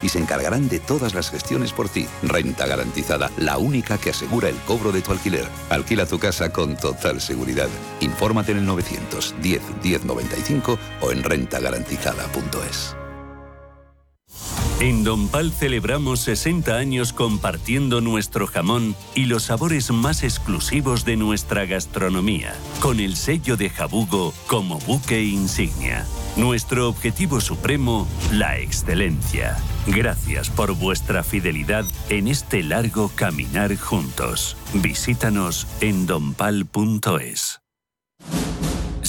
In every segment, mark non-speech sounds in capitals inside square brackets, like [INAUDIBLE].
y se encargarán de todas las gestiones por ti. Renta garantizada, la única que asegura el cobro de tu alquiler. Alquila tu casa con total seguridad. Infórmate en el 910 1095 o en rentagarantizada.es. En Don Pal celebramos 60 años compartiendo nuestro jamón y los sabores más exclusivos de nuestra gastronomía, con el sello de Jabugo como buque insignia. Nuestro objetivo supremo, la excelencia. Gracias por vuestra fidelidad en este largo caminar juntos. Visítanos en donpal.es.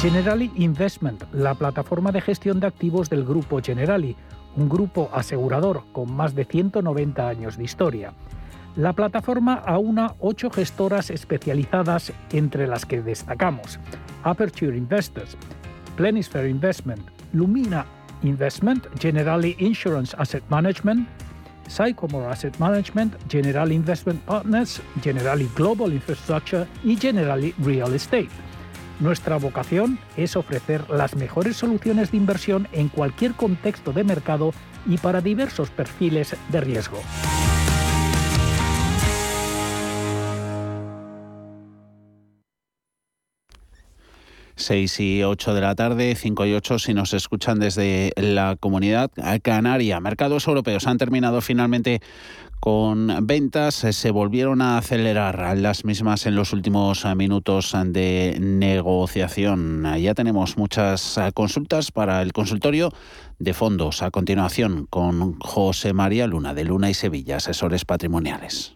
Generali Investment, la plataforma de gestión de activos del grupo Generali, un grupo asegurador con más de 190 años de historia. La plataforma aúna ocho gestoras especializadas entre las que destacamos Aperture Investors, Plenisphere Investment, Lumina Investment, Generali Insurance Asset Management, Sycomore Asset Management, Generali Investment Partners, Generali Global Infrastructure y Generali Real Estate. Nuestra vocación es ofrecer las mejores soluciones de inversión en cualquier contexto de mercado y para diversos perfiles de riesgo. Seis y ocho de la tarde, cinco y ocho si nos escuchan desde la comunidad canaria. Mercados europeos han terminado finalmente con ventas eh, se volvieron a acelerar las mismas en los últimos eh, minutos de negociación. Ya tenemos muchas eh, consultas para el consultorio de fondos. A continuación con José María Luna de Luna y Sevilla, asesores patrimoniales.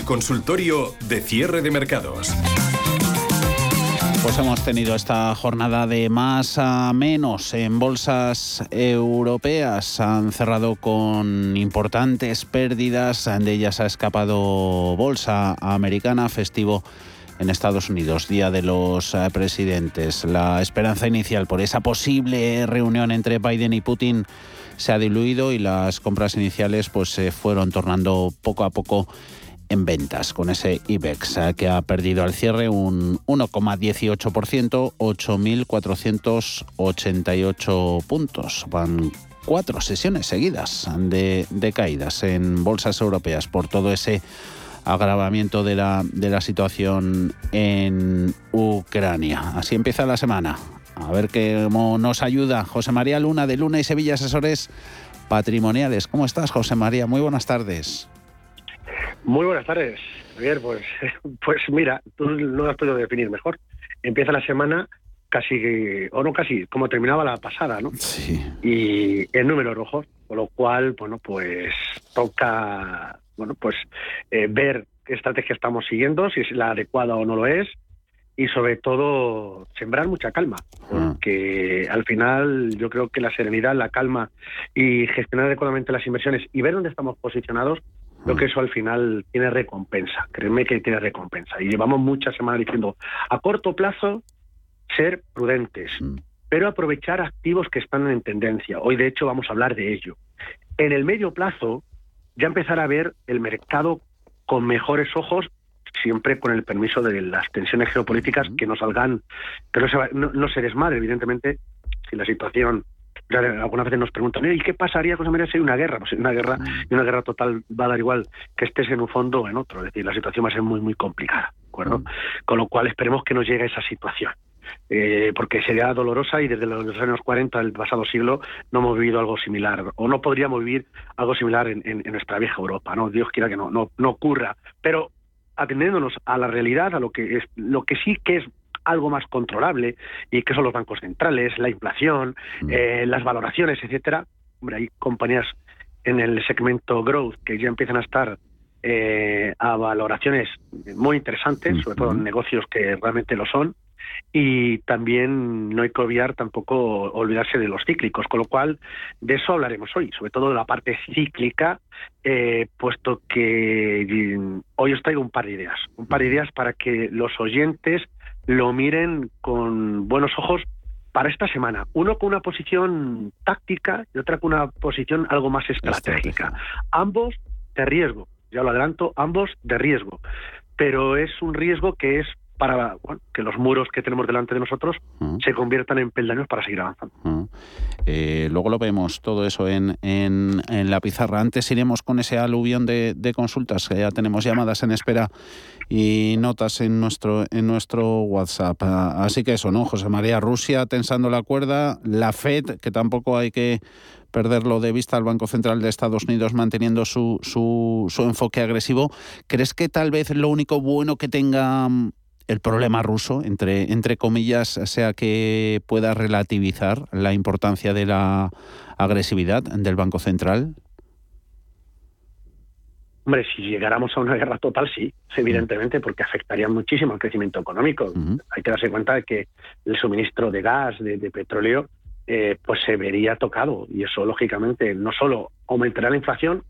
Consultorio de cierre de mercados. Pues hemos tenido esta jornada de más a menos en bolsas europeas. Han cerrado con importantes pérdidas. De ellas ha escapado bolsa americana, festivo en Estados Unidos, Día de los eh, Presidentes. La esperanza inicial por esa posible reunión entre Biden y Putin se ha diluido y las compras iniciales pues se fueron tornando poco a poco en ventas con ese IBEX que ha perdido al cierre un 1,18%, 8.488 puntos. Van cuatro sesiones seguidas de, de, caídas en bolsas europeas por todo ese agravamiento de la, de la situación en Ucrania. Así empieza la semana. A ver cómo nos ayuda José María Luna de Luna y Sevilla Asesores Patrimoniales. ¿Cómo estás, José María? Muy buenas tardes. Muy buenas tardes, Javier. Pues, [LAUGHS] pues mira, tú no lo has podido definir mejor. Empieza la semana casi, o no casi, como terminaba la pasada, ¿no? Sí. Y en números rojos, con lo cual, bueno, pues toca, bueno, pues eh, ver qué estrategia estamos siguiendo, si es la adecuada o no lo es, y sobre todo sembrar mucha calma, ah. porque al final yo creo que la serenidad, la calma y gestionar adecuadamente las inversiones y ver dónde estamos posicionados Creo que eso al final tiene recompensa, créeme que tiene recompensa. Y llevamos muchas semanas diciendo, a corto plazo, ser prudentes, mm. pero aprovechar activos que están en tendencia. Hoy, de hecho, vamos a hablar de ello. En el medio plazo, ya empezar a ver el mercado con mejores ojos, siempre con el permiso de las tensiones geopolíticas que no salgan, que no se, no se desmadre, evidentemente, si la situación algunas veces nos preguntan, ¿y qué pasaría con María si hay una guerra? Pues una guerra mm. y una guerra total va a dar igual que estés en un fondo o en otro. Es decir, la situación va a ser muy, muy complicada. ¿de acuerdo? Mm. Con lo cual esperemos que no llegue a esa situación. Eh, porque sería dolorosa y desde los años 40 del pasado siglo no hemos vivido algo similar o no podríamos vivir algo similar en, en, nuestra vieja Europa no Dios quiera que no, no no ocurra pero atendiéndonos a la realidad a lo que es lo que sí que es algo más controlable y que son los bancos centrales, la inflación, mm. eh, las valoraciones, etcétera. Hombre, hay compañías en el segmento growth que ya empiezan a estar eh, a valoraciones muy interesantes, sobre todo en negocios que realmente lo son. Y también no hay que obviar tampoco olvidarse de los cíclicos, con lo cual de eso hablaremos hoy, sobre todo de la parte cíclica, eh, puesto que hoy os traigo un par de ideas, un par de ideas para que los oyentes lo miren con buenos ojos para esta semana. Uno con una posición táctica y otra con una posición algo más estratégica. Ambos de riesgo, ya lo adelanto, ambos de riesgo. Pero es un riesgo que es para que los muros que tenemos delante de nosotros mm. se conviertan en peldaños para seguir avanzando. Mm. Eh, luego lo vemos todo eso en, en, la pizarra. Antes iremos con ese aluvión de, de, consultas, que ya tenemos llamadas en espera y notas en nuestro, en nuestro WhatsApp. Ah, así que eso, ¿no? José María, Rusia tensando la cuerda, la FED, que tampoco hay que perderlo de vista al Banco Central de Estados Unidos manteniendo su, su, su enfoque agresivo. ¿Crees que tal vez lo único bueno que tenga el problema ruso, entre, entre comillas, sea que pueda relativizar la importancia de la agresividad del Banco Central? Hombre, si llegáramos a una guerra total, sí, evidentemente, porque afectaría muchísimo al crecimiento económico. Hay que darse cuenta de que el suministro de gas, de, petróleo, eh, pues se vería tocado y eso, lógicamente, no solo aumentaría la inflación,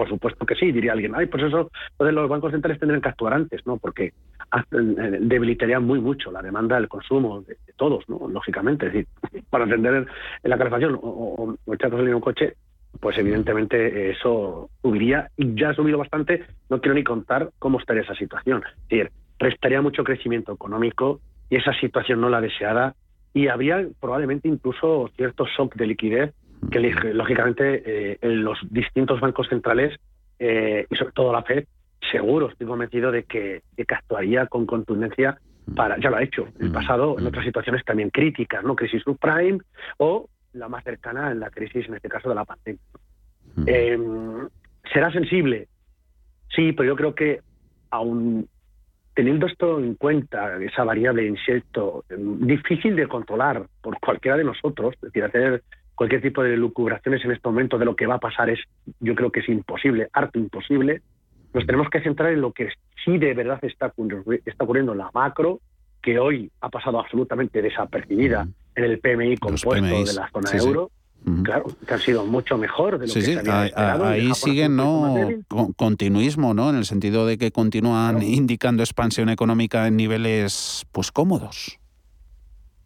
por supuesto que sí, diría alguien, ay, pues eso, entonces los bancos centrales tendrían que actuar antes, ¿no? Porque eh, debilitarían muy mucho la demanda del consumo de, todos, ¿no? Lógicamente, es decir, [LAUGHS] para encender la calefacción o, o echar gasolina en un coche, pues evidentemente eso subiría y ya ha subido bastante, no quiero ni contar cómo estaría esa situación. Es decir, restaría mucho crecimiento económico y esa situación no la deseada y habría probablemente incluso cierto shock de liquidez que lógicamente eh, los distintos bancos centrales eh, y sobre todo la Fed, seguro estoy convencido de que, actuaría con contundencia para, ya lo ha hecho en el pasado en otras situaciones también críticas, ¿no? Crisis subprime o la más cercana en la crisis, en este caso, de la pandemia. Em, ¿Será sensible? Sí, pero yo creo que aún teniendo esto en cuenta, esa variable incierto, em, difícil de controlar por cualquiera de nosotros, es decir, hacer cualquier tipo de lucubraciones en este momento de lo que va a pasar es, yo creo que es imposible, harto imposible. Nos tenemos que centrar en lo que sí de verdad está, está ocurriendo en la macro, que hoy ha pasado absolutamente desapercibida en el PMI compuesto de la zona euro. Claro, que ha sido mucho mejor de lo que se había esperado. Ahí siguen, ¿no? continuismo, ¿no? En el sentido de que continúan indicando expansión económica en niveles, pues, cómodos.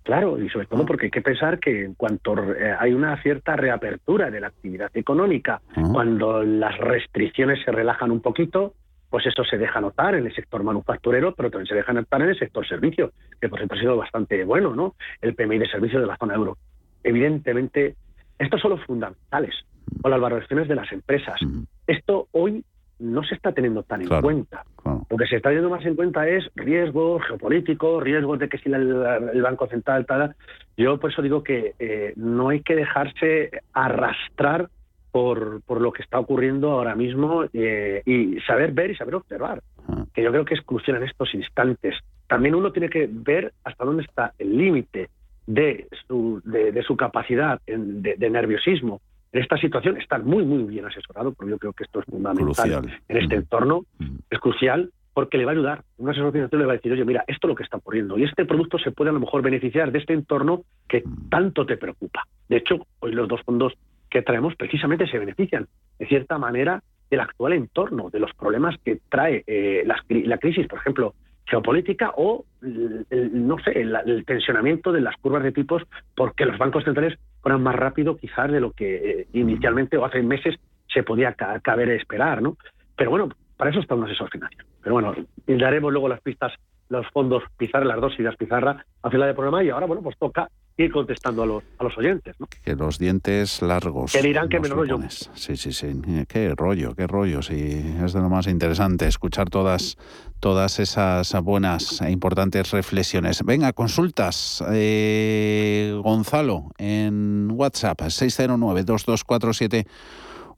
Claro, y sobre todo ah. porque hay que pensar que en cuanto eh, hay una cierta reapertura de la actividad económica, ah. cuando las restricciones se relajan un poquito, pues eso se deja notar en el sector manufacturero, pero también se deja notar en el sector servicio, que por ejemplo ha sido bastante bueno, ¿no? El PMI de servicios de la zona euro. Evidentemente, estos son los fundamentales, o las valoraciones de las empresas. Esto hoy no se está teniendo tan en cuenta. Lo que se está teniendo más en cuenta es riesgos geopolíticos, riesgos de que si el, Banco Central tal. Yo por eso digo que eh, no hay que dejarse arrastrar por, por lo que está ocurriendo ahora mismo eh, y saber ver y saber observar, ah. que yo creo que es crucial en estos instantes. También uno tiene que ver hasta dónde está el límite de su, de, su capacidad de nerviosismo en esta situación, estar muy, muy bien asesorado, porque yo creo que esto es fundamental en este entorno, es crucial porque le va a ayudar. Un asesor le va a decir, oye, mira, esto es lo que está ocurriendo y este producto se puede a lo mejor beneficiar de este entorno que tanto te preocupa. De hecho, hoy los dos fondos que traemos precisamente se benefician, de cierta manera, del actual entorno, de los problemas que trae eh, la, la, crisis, por ejemplo, geopolítica o, no sé, el, tensionamiento de las curvas de tipos porque los bancos centrales fueran más rápido quizás de lo que eh, inicialmente o hace meses se podía caber esperar, ¿no? Pero bueno, para eso está un asesor financiero. Pero bueno, daremos luego las pistas, los fondos Pizarra, las dos ideas Pizarra, a final del programa y ahora, bueno, pues toca ir contestando a los, a los oyentes. ¿no? Que los dientes largos. Que dirán que me rollo. Sí, sí, sí. Qué rollo, qué rollo. Sí, es de lo más interesante escuchar todas, todas esas buenas e importantes reflexiones. Venga, consultas. Eh, Gonzalo, en WhatsApp, 609-2247.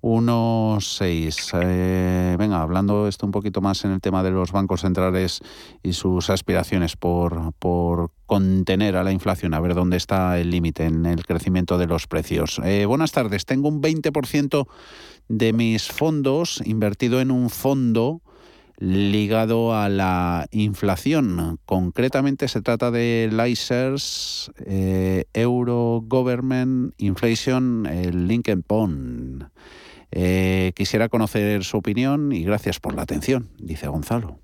1,6. Eh, venga, hablando esto un poquito más en el tema de los bancos centrales y sus aspiraciones por, por contener a la inflación, a ver dónde está el límite en el crecimiento de los precios. Eh, buenas tardes, tengo un 20% de mis fondos invertido en un fondo ligado a la inflación. Concretamente se trata de ICERS eh, Euro Government Inflation el Lincoln Bond. Eh, quisiera conocer su opinión y gracias por la atención, dice Gonzalo.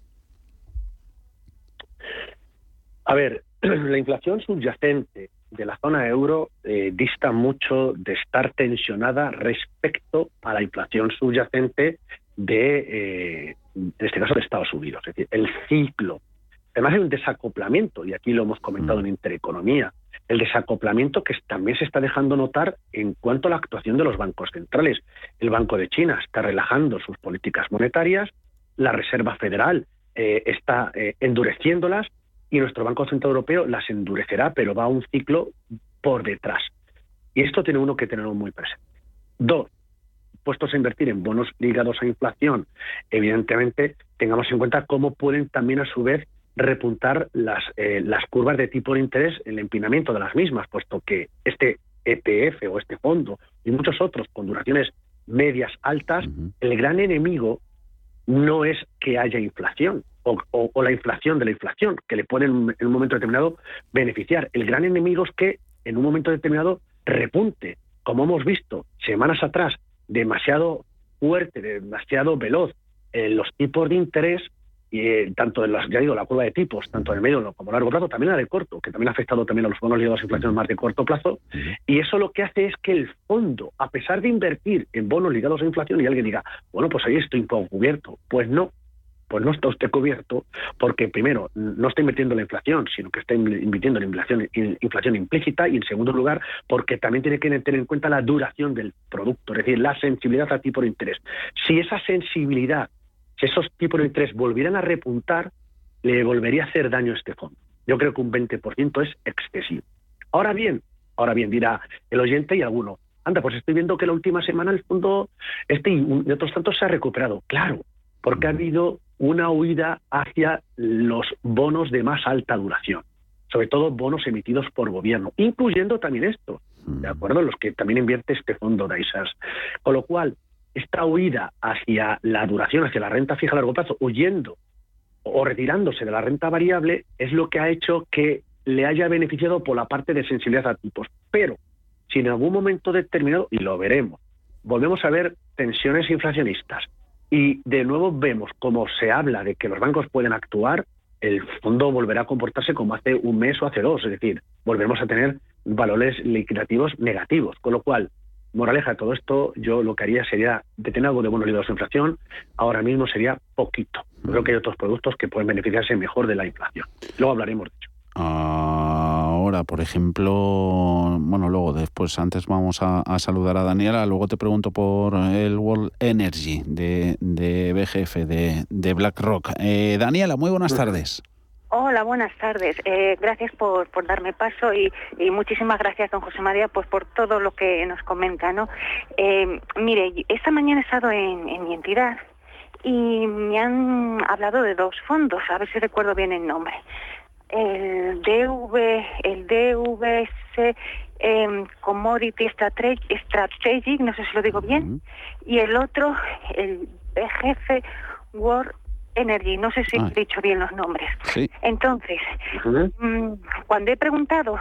A ver, [CLEARS THROAT] la inflación subyacente de la zona euro eh, dista mucho de estar tensionada respecto a la inflación subyacente de, eh, en este caso, de Estados Unidos. Es decir, el ciclo. Además hay un desacoplamiento, y aquí lo hemos comentado mm. en Intereconomía, el desacoplamiento que también se está dejando notar en cuanto a la actuación de los bancos centrales. El Banco de China está relajando sus políticas monetarias, la Reserva Federal eh, está eh, endureciéndolas y nuestro Banco Central Europeo las endurecerá, pero va a un ciclo por detrás. Y esto tiene uno que tenerlo muy presente. Dos, puestos a invertir en bonos ligados a inflación, evidentemente tengamos en cuenta cómo pueden también a su vez repuntar las, eh, las curvas de tipo de interés, el empinamiento de las mismas, puesto que este ETF o este fondo y muchos otros con duraciones medias altas, el gran enemigo no es que haya inflación o, o, la inflación de la inflación, que le puede en un momento determinado beneficiar. El gran enemigo es que en un momento determinado repunte, como hemos visto semanas atrás, demasiado fuerte, demasiado veloz en los tipos de interés y eh, tanto en las, ya digo, la curva de tipos, tanto en el medio como largo plazo, también la de corto, que también ha afectado también a los bonos ligados a inflación más de corto plazo, y eso lo que hace es que el fondo, a pesar de invertir en bonos ligados a inflación, y alguien diga, bueno, pues ahí estoy cubierto, pues no, pues no está usted cubierto, porque primero, no está invirtiendo en la inflación, sino que está invirtiendo en inflación, inflación implícita, y en segundo lugar, porque también tiene que tener en cuenta la duración del producto, es decir, la sensibilidad a tipo de interés. Si esa sensibilidad si esos tipos de interés volvieran a repuntar, le volvería a hacer daño a este fondo. Yo creo que un 20% es excesivo. Ahora bien, ahora bien, dirá el oyente y alguno, anda, pues estoy viendo que la última semana el fondo este y otros tantos se ha recuperado. Claro, porque ha habido una huida hacia los bonos de más alta duración, sobre todo bonos emitidos por gobierno, incluyendo también esto, ¿de acuerdo? Los que también invierte este fondo de ISAS. Con lo cual, esta huida hacia la duración, hacia la renta fija a largo plazo, huyendo o retirándose de la renta variable, es lo que ha hecho que le haya beneficiado por la parte de sensibilidad a tipos. Pero si en algún momento determinado, y lo veremos, volvemos a ver tensiones inflacionistas y de nuevo vemos cómo se habla de que los bancos pueden actuar, el fondo volverá a comportarse como hace un mes o hace dos, es decir, volveremos a tener valores liquidativos negativos, con lo cual moraleja de todo esto, yo lo que haría sería detener algo de buenos libros de inflación. Ahora mismo sería poquito. Creo que hay otros productos que pueden beneficiarse mejor de la inflación. Luego hablaremos de ello. Ahora, por ejemplo, bueno, luego después, antes vamos a, saludar a Daniela, luego te pregunto por el World Energy de, de BGF, de, de BlackRock. Eh, Daniela, muy buenas tardes. Hola, buenas tardes. Eh, gracias por, por, darme paso y, muchísimas gracias, don José María, pues por todo lo que nos comenta. ¿no? Eh, mire, esta mañana he estado en, mi entidad y me han hablado de dos fondos, a ver si recuerdo bien el nombre. El DV, el DVC em, Commodity Strategic, no sé si lo digo bien, y el otro, el BGF World Energy, no sé si he ah. dicho bien los nombres. Entonces, mm, cuando he preguntado,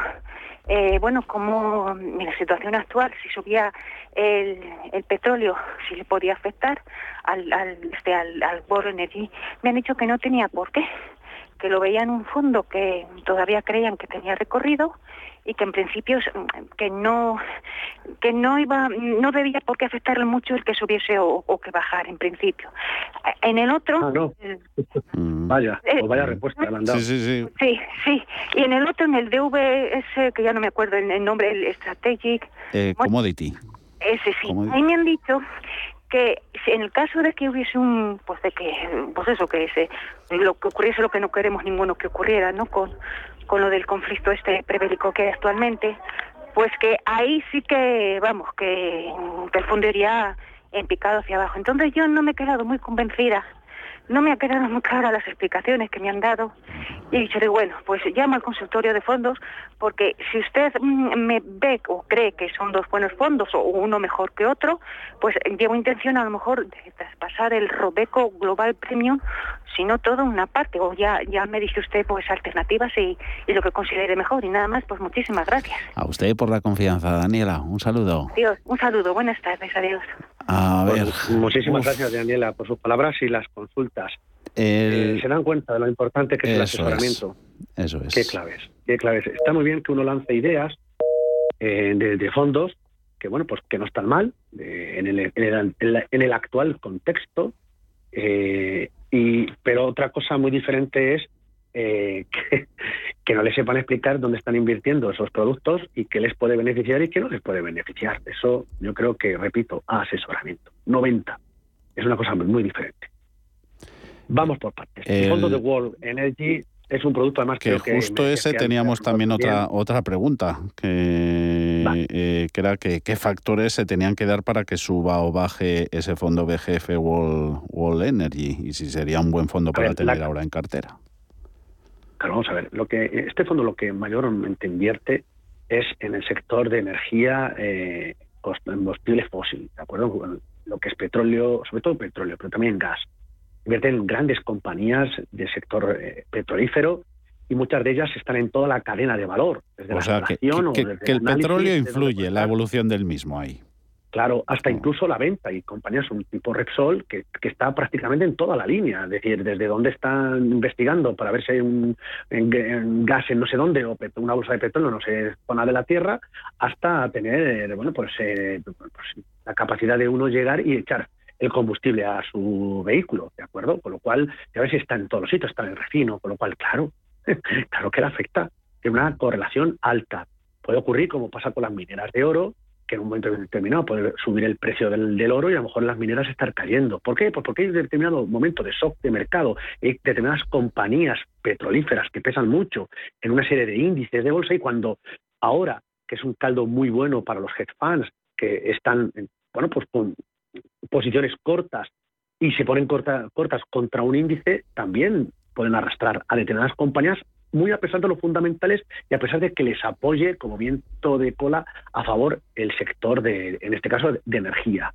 eh, bueno, cómo en la situación actual, si subía el, el petróleo, si le podía afectar al, al, este, al, al World Energy, me han dicho que no tenía por qué, que lo veían un fondo que todavía creían que tenía recorrido y que en principio que no que no iba no debía por qué afectarle mucho el que subiese o, que bajar en principio en el otro ah, no. Mm. vaya eh, vaya respuesta le han dado. Sí, sí, sí sí y en el otro en el DVS que ya no me acuerdo el, nombre el strategic eh, commodity ese sí ahí me han dicho que en el caso de que hubiese un pues de que pues eso que ese lo que ocurriese lo que no queremos ninguno que ocurriera no con con lo del conflicto este prebélico que hay actualmente, pues que ahí sí que, vamos, que, que el fondo iría en picado hacia abajo. Entonces yo no me he quedado muy convencida no me ha quedado muy claras las explicaciones que me han dado y he dicho, de, bueno, pues llamo al consultorio de fondos porque si usted mm, me ve o cree que son dos buenos fondos o uno mejor que otro, pues llevo intención a lo mejor de traspasar el Robeco Global Premium, si no todo una parte, o ya, ya me dice usted pues alternativas y, y lo que considere mejor y nada más, pues muchísimas gracias. A usted por la confianza, Daniela, un saludo. Dios, un saludo, buenas tardes, adiós. A ver. muchísimas gracias, Daniela, por sus palabras y las consultas. Eh, se dan cuenta de lo importante que es el asesoramiento. Eso es. Qué claves, qué claves. Está muy bien que uno lance ideas eh, de, fondos que, bueno, pues que no están mal en, el, en, el, actual contexto. Eh, y, pero otra cosa muy diferente es que, [LAUGHS] que, no les sepan explicar dónde están invirtiendo esos productos y qué les puede beneficiar y qué no les puede beneficiar. Eso yo creo que, repito, asesoramiento. 90. Es una cosa muy, diferente. Vamos por partes. El, fondo de World Energy es un producto además que, justo ese teníamos también otra otra pregunta que, eh, que era que qué factores se tenían que dar para que suba o baje ese fondo BGF World, Energy y si sería un buen fondo para tener ahora en cartera. Claro, vamos a ver. Lo que este fondo lo que mayormente invierte es en el sector de energía eh, combustible fósil, de acuerdo, lo que es petróleo, sobre todo petróleo, pero también gas invierten en grandes compañías del sector eh, petrolífero y muchas de ellas están en toda la cadena de valor. Desde o sea, que, el petróleo influye la evolución del mismo ahí. Claro, hasta incluso la venta y compañías un tipo Repsol que, está prácticamente en toda la línea, es decir, desde dónde están investigando para ver si hay un gas en no sé dónde o una bolsa de petróleo no sé zona de la tierra, hasta tener bueno pues, eh, pues la capacidad de uno llegar y echar el combustible a su vehículo, ¿de acuerdo? Con lo cual, ya ves, está en todos los sitios, está en el refino, con lo cual, claro, [LAUGHS] claro que le afecta. Tiene una correlación alta. Puede ocurrir como pasa con las mineras de oro, que en un momento determinado puede subir el precio del, oro y a lo mejor las mineras estar cayendo. ¿Por qué? Pues porque hay determinado momento de shock de mercado, hay determinadas compañías petrolíferas que pesan mucho en una serie de índices de bolsa y cuando ahora, que es un caldo muy bueno para los hedge funds, que están, bueno, pues con posiciones cortas y se ponen cortas contra un índice, también pueden arrastrar a determinadas compañías, muy a pesar de los fundamentales y a pesar de que les apoye como viento de cola a favor el sector de, en este caso, de energía.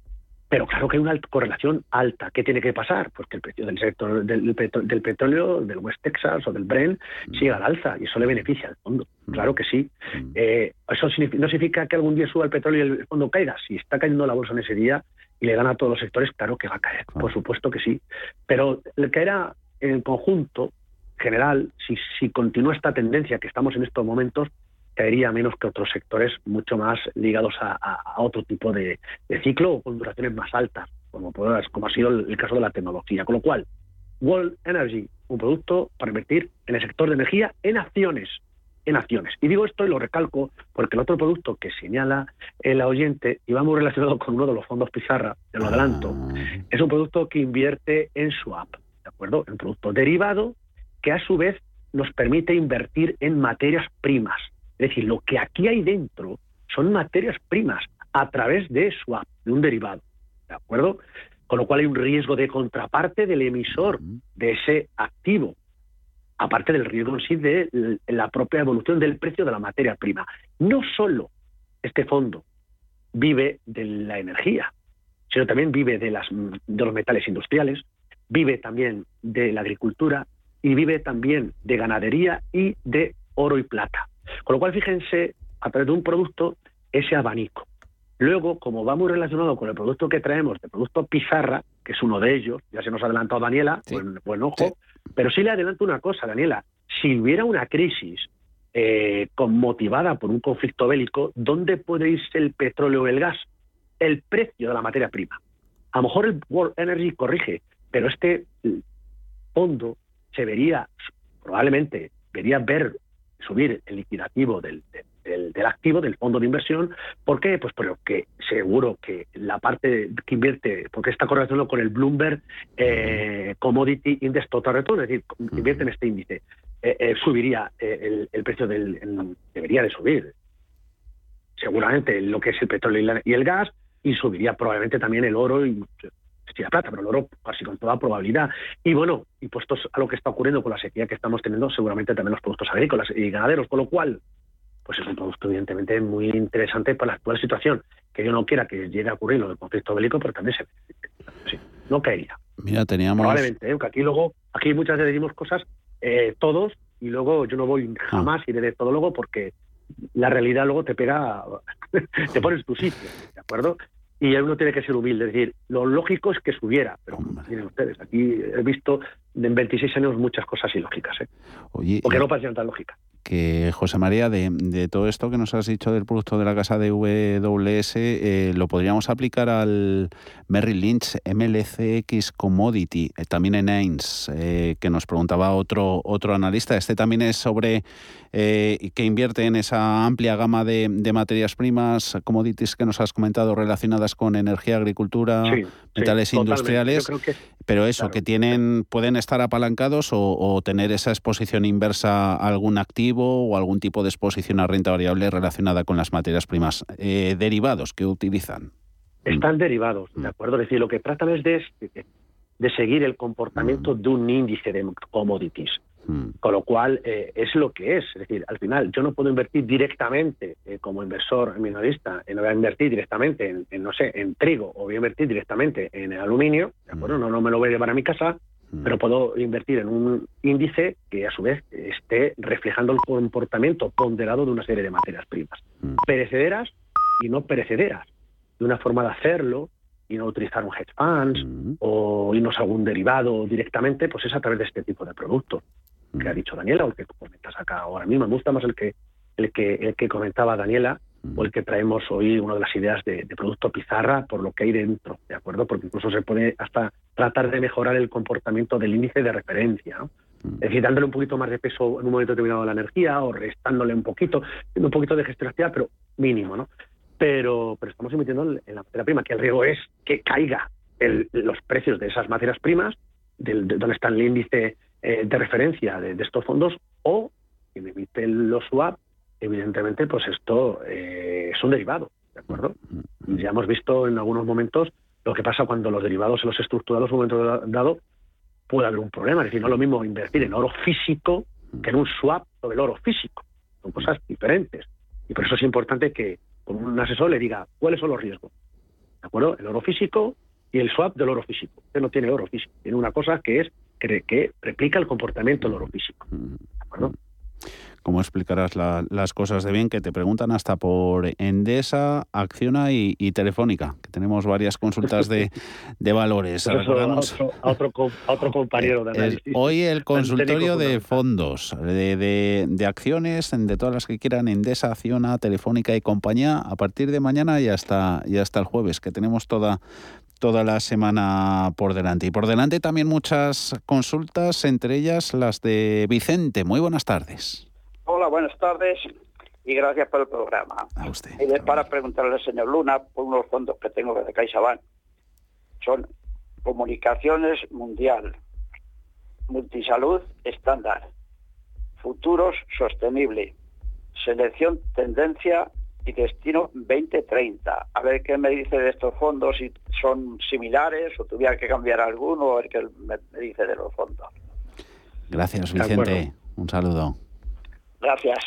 Pero claro que hay una correlación alta. ¿Qué tiene que pasar? Pues que el precio del sector del, petróleo, del West Texas o del Brent, siga al alza y eso le beneficia al fondo. Claro que sí. Eh, eso no significa que algún día suba el petróleo y el fondo caiga. Si está cayendo la bolsa en ese día y le gana a todos los sectores, claro que va a caer. Por supuesto que sí. Pero el caerá en el conjunto general, si, si continúa esta tendencia que estamos en estos momentos, caería menos que otros sectores mucho más ligados a, otro tipo de, ciclo o con duraciones más altas, como, como ha sido el, caso de la tecnología. Con lo cual, World Energy, un producto para invertir en el sector de energía en acciones. En acciones. Y digo esto y lo recalco porque el otro producto que señala el oyente, y va muy relacionado con uno de los fondos Pizarra, te lo adelanto, ah. es un producto que invierte en swap, ¿de acuerdo? Un producto derivado que a su vez nos permite invertir en materias primas. Es decir, lo que aquí hay dentro son materias primas a través de swap, de un derivado. ¿De acuerdo? Con lo cual hay un riesgo de contraparte del emisor de ese activo, aparte del riesgo en sí de la propia evolución del precio de la materia prima. No solo este fondo vive de la energía, sino también vive de, las, de los metales industriales, vive también de la agricultura y vive también de ganadería y de oro y plata. Con lo cual, fíjense, a través de un producto, ese abanico. Luego, como va muy relacionado con el producto que traemos, el producto Pizarra, que es uno de ellos, ya se nos ha adelantado Daniela, buen, ojo, pero sí le adelanto una cosa, Daniela, si hubiera una crisis eh, motivada por un conflicto bélico, ¿dónde puede irse el petróleo o el gas? El precio de la materia prima. A lo mejor el World Energy corrige, pero este fondo se vería, probablemente, vería ver subir el liquidativo del, del, activo, del fondo de inversión. ¿Por qué? Pues porque seguro que la parte que invierte, porque está correlacionado con el Bloomberg eh, Commodity Index Total Return, es decir, invierte en este índice, eh, eh, subiría el, precio del... debería de subir. Seguramente lo que es el petróleo y el gas, y subiría probablemente también el oro y plata, pero el oro casi con toda probabilidad. Y bueno, y puestos a lo que está ocurriendo con la sequía que estamos teniendo, seguramente también los productos agrícolas y ganaderos, con lo cual, pues es un producto evidentemente muy interesante para la actual situación. Que yo no quiera que llegue a ocurrir lo del conflicto bélico, pero también se sí, no caería. Mira, teníamos... Probablemente, ¿eh? que aquí luego, aquí muchas veces decimos cosas eh, todos y luego yo no voy jamás ah. iré de todo luego porque la realidad luego te pega, [LAUGHS] te pones tu sitio, ¿de acuerdo? Y uno tiene que ser humilde. Es decir, lo lógico es que subiera, pero miren ustedes, aquí he visto en 26 años muchas cosas ilógicas, ¿eh? Oye, porque no parecían tan lógicas. Que, José María, de, todo esto que nos has dicho del producto de la casa de WS, eh, lo podríamos aplicar al Merrill Lynch MLCX Commodity, eh, también en AINS, eh, que nos preguntaba otro, otro analista. Este también es sobre que invierte en esa amplia gama de, materias primas, commodities que nos has comentado relacionadas con energía, agricultura, industriales. pero eso, que tienen, pueden estar apalancados o, tener esa exposición inversa a algún activo o algún tipo de exposición a renta variable relacionada con las materias primas eh, derivados que utilizan. Están derivados, ¿de acuerdo? Es decir, lo que tratan es de, de seguir el comportamiento mm. de un índice de commodities. Mm. Con lo cual eh, es lo que es. Es decir, al final yo no puedo invertir directamente eh, como inversor minorista, no voy a invertir directamente en, no sé, en trigo o voy a invertir directamente en el aluminio, ¿de acuerdo? No, no me lo voy a llevar a mi casa, Mm. pero puedo invertir en un índice que a su vez esté reflejando el comportamiento ponderado de una serie de materias primas, perecederas y no perecederas. De una forma de hacerlo y no utilizar un hedge funds o irnos a algún derivado directamente, pues es a través de este tipo de productos que ha dicho Daniela o que comentas acá ahora mismo. Me gusta más el que el que el que comentaba Daniela o el que traemos hoy, una de las ideas de, producto pizarra, por lo que hay dentro, ¿de acuerdo? Porque incluso se puede hasta tratar de mejorar el comportamiento del índice de referencia, Es decir, dándole un poquito más de peso en un momento determinado a la energía o restándole un poquito, un poquito de gestión activa, pero mínimo, ¿no? Pero, pero estamos emitiendo en la materia prima, que el riesgo es que caiga los precios de esas materias primas, del, de donde está el índice eh, de referencia de, estos fondos, o que me emite los swap evidentemente, pues esto eh, es un derivado, ¿de acuerdo? Y ya hemos visto en algunos momentos lo que pasa cuando los derivados en los estructurados en un momento dado puede haber un problema. Es decir, no es lo mismo invertir en oro físico que en un swap sobre el oro físico. Son cosas diferentes. Y por eso es importante que un asesor le diga cuáles son los riesgos. ¿De acuerdo? El oro físico y el swap del oro físico. Usted no tiene oro físico, tiene una cosa que es que, que replica el comportamiento del oro físico. ¿De acuerdo? ¿Cómo explicarás las cosas de bien que te preguntan hasta por Endesa, Acciona y, Telefónica? Que tenemos varias consultas de, [LAUGHS] valores. a, otro, compañero de [LAUGHS] análisis. hoy el consultorio de fondos, de, de, acciones, de todas las que quieran, Endesa, Acciona, Telefónica y compañía, a partir de mañana y hasta, y hasta el jueves, que tenemos toda, toda la semana por delante. Y por delante también muchas consultas, entre ellas las de Vicente. Muy buenas tardes. Hola, buenas tardes y gracias por el programa. A usted. Y es para preguntarle al señor Luna por unos fondos que tengo de CaixaBank. Son Comunicaciones Mundial, Multisalud Estándar, Futuros Sostenible, Selección Tendencia y Destino 2030. A ver qué me dice de estos fondos, si son similares o tuviera que cambiar alguno, a ver qué me, dice de los fondos. Gracias, Vicente. Un saludo. Gracias.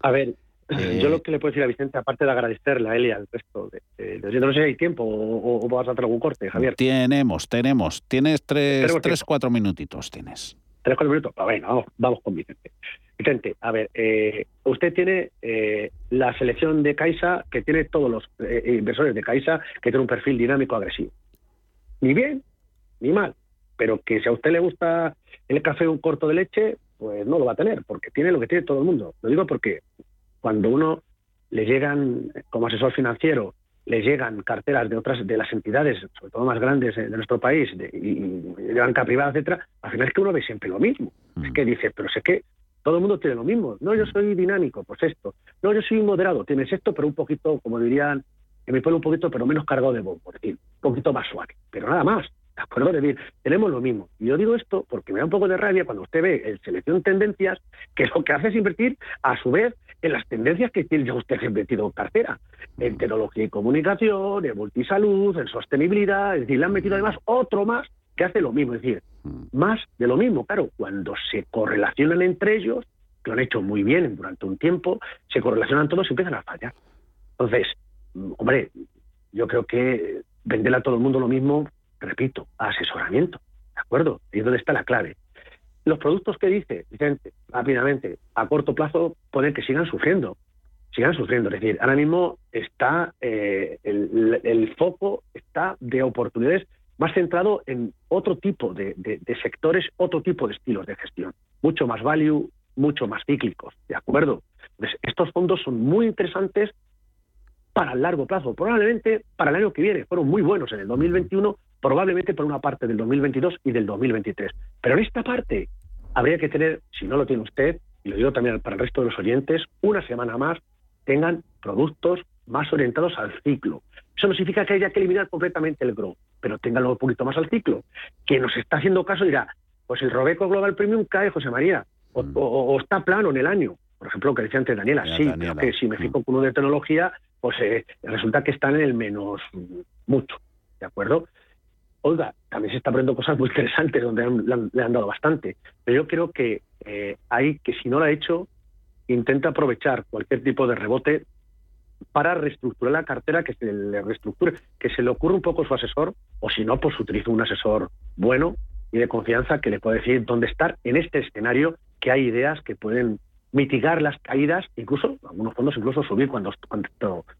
A ver, eh, yo lo que le puedo decir a Vicente, aparte de agradecerle a él y al resto, de, no sé si hay tiempo o, vas a hacer algún corte, Javier. Tenemos, tenemos. Tienes tres, tres cuatro minutitos, tienes. Tres, cuatro minutos. Ah, bueno, vamos, vamos con Vicente. Vicente, a ver, eh, usted tiene eh, la selección de Caixa, que tiene todos los inversores de Caixa, que tiene un perfil dinámico agresivo. Ni bien, ni mal. Pero que si a usted le gusta el café un corto de leche, pues no lo va a tener, porque tiene lo que tiene todo el mundo. Lo digo porque cuando uno le llegan, como asesor financiero, le llegan carteras de otras de las entidades, sobre todo más grandes de nuestro país, de, y, de banca privada, etcétera, al final es que uno ve siempre lo mismo. Es mm. que dice, pero sé que todo el mundo tiene lo mismo. No, yo soy dinámico, pues esto. No, yo soy moderado, tienes esto, pero un poquito, como dirían, en mi pueblo un poquito, pero menos cargado de bombo, por decir, un poquito más suave. Pero nada más. ¿De acuerdo? decir, tenemos lo mismo. Y yo digo esto porque me da un poco de rabia cuando usted ve en selección tendencias, que lo que hace es invertir a su vez en las tendencias que tiene usted invertido en cartera, en tecnología y comunicación, en multisalud, en sostenibilidad, es decir, le han metido además otro más que hace lo mismo, es decir, más de lo mismo. Claro, cuando se correlacionan entre ellos, que lo han hecho muy bien durante un tiempo, se correlacionan todos y empiezan a fallar. Entonces, hombre, yo creo que venderle a todo el mundo lo mismo repito, asesoramiento. ¿De acuerdo? Y es donde está la clave. Los productos que dice Vicente, rápidamente, a corto plazo, pueden que sigan sufriendo. Sigan sufriendo. Es decir, ahora mismo está eh, el, foco está de oportunidades más centrado en otro tipo de, sectores, otro tipo de estilos de gestión. Mucho más value, mucho más cíclicos. ¿De acuerdo? Estos fondos son muy interesantes para el largo plazo. Probablemente para el año que viene. Fueron muy buenos en el 2021 probablemente por una parte del 2022 y del 2023. Pero en esta parte habría que tener, si no lo tiene usted, y lo digo también para el resto de los oyentes, una semana más tengan productos más orientados al ciclo. Eso no significa que haya que eliminar completamente el grow, pero tenganlo un poquito más al ciclo. Quien nos está haciendo caso dirá, pues el Robeco Global Premium cae, José María, o, mm. está plano en el año. Por ejemplo, lo que decía antes Daniela, sí, que si me fijo mm. con uno de tecnología, pues eh, resulta que están en el menos mucho, ¿de acuerdo? Oiga, también se está poniendo cosas muy interesantes donde le han dado bastante. Pero yo creo que eh, hay que, si no lo ha hecho, intenta aprovechar cualquier tipo de rebote para reestructurar la cartera, que se le reestructure, que se le ocurra un poco su asesor, o si no, pues utilice un asesor bueno y de confianza que le pueda decir dónde estar en este escenario, que hay ideas que pueden mitigar las caídas, incluso algunos fondos incluso subir cuando, cuando,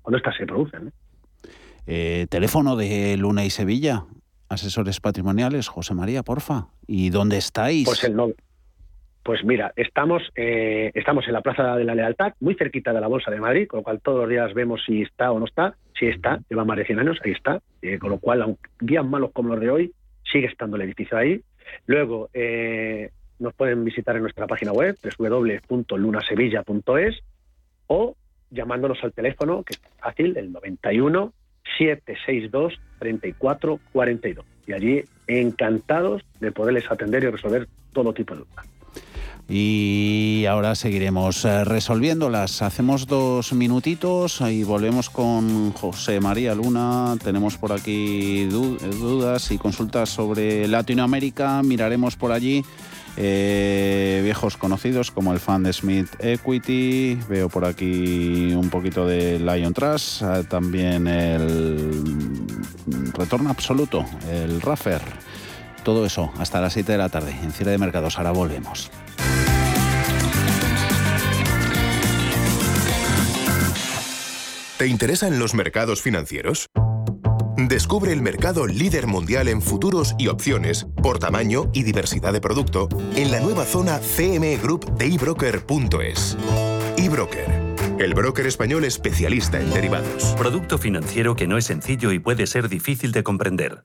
cuando estas se producen. Eh, teléfono de Luna y Sevilla, asesores patrimoniales, José María, porfa. ¿Y dónde estáis? Pues el no. Pues mira, estamos, eh, estamos en la Plaza de la Lealtad, muy cerquita de la Bolsa de Madrid, con lo cual todos los días vemos si está o no está. Si está, lleva más de 100 años, ahí está. Eh, con lo cual, aunque días malos como los de hoy, sigue estando el edificio ahí. Luego, eh, nos pueden visitar en nuestra página web, www.lunasevilla.es, o llamándonos al teléfono, que es fácil, el 91 762 3442. Y allí encantados de poderles atender y resolver todo tipo de dudas. Y ahora seguiremos eh, resolviéndolas. Hacemos dos minutitos y volvemos con José María Luna. Tenemos por aquí dudas y consultas sobre Latinoamérica. Miraremos por allí. Eh, viejos conocidos como el fan de Smith Equity, veo por aquí un poquito de Lion Trust, eh, también el retorno absoluto, el Raffer. Todo eso hasta las 7 de la tarde en Cierre de Mercados. Ahora volvemos. ¿Te interesan los mercados financieros? Descubre el mercado líder mundial en futuros y opciones por tamaño y diversidad de producto en la nueva zona CME Group de ebroker.es. eBroker, el broker español especialista en derivados. Producto financiero que no es sencillo y puede ser difícil de comprender.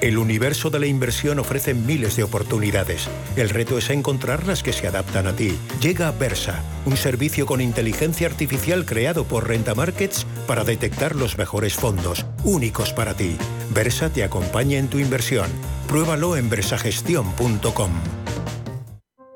El universo de la inversión ofrece miles de oportunidades. El reto es encontrar las que se adaptan a ti. Llega Versa, un servicio con inteligencia artificial creado por Renta Markets para detectar los mejores fondos, únicos para ti. Versa te acompaña en tu inversión. Pruébalo en versagestión.com.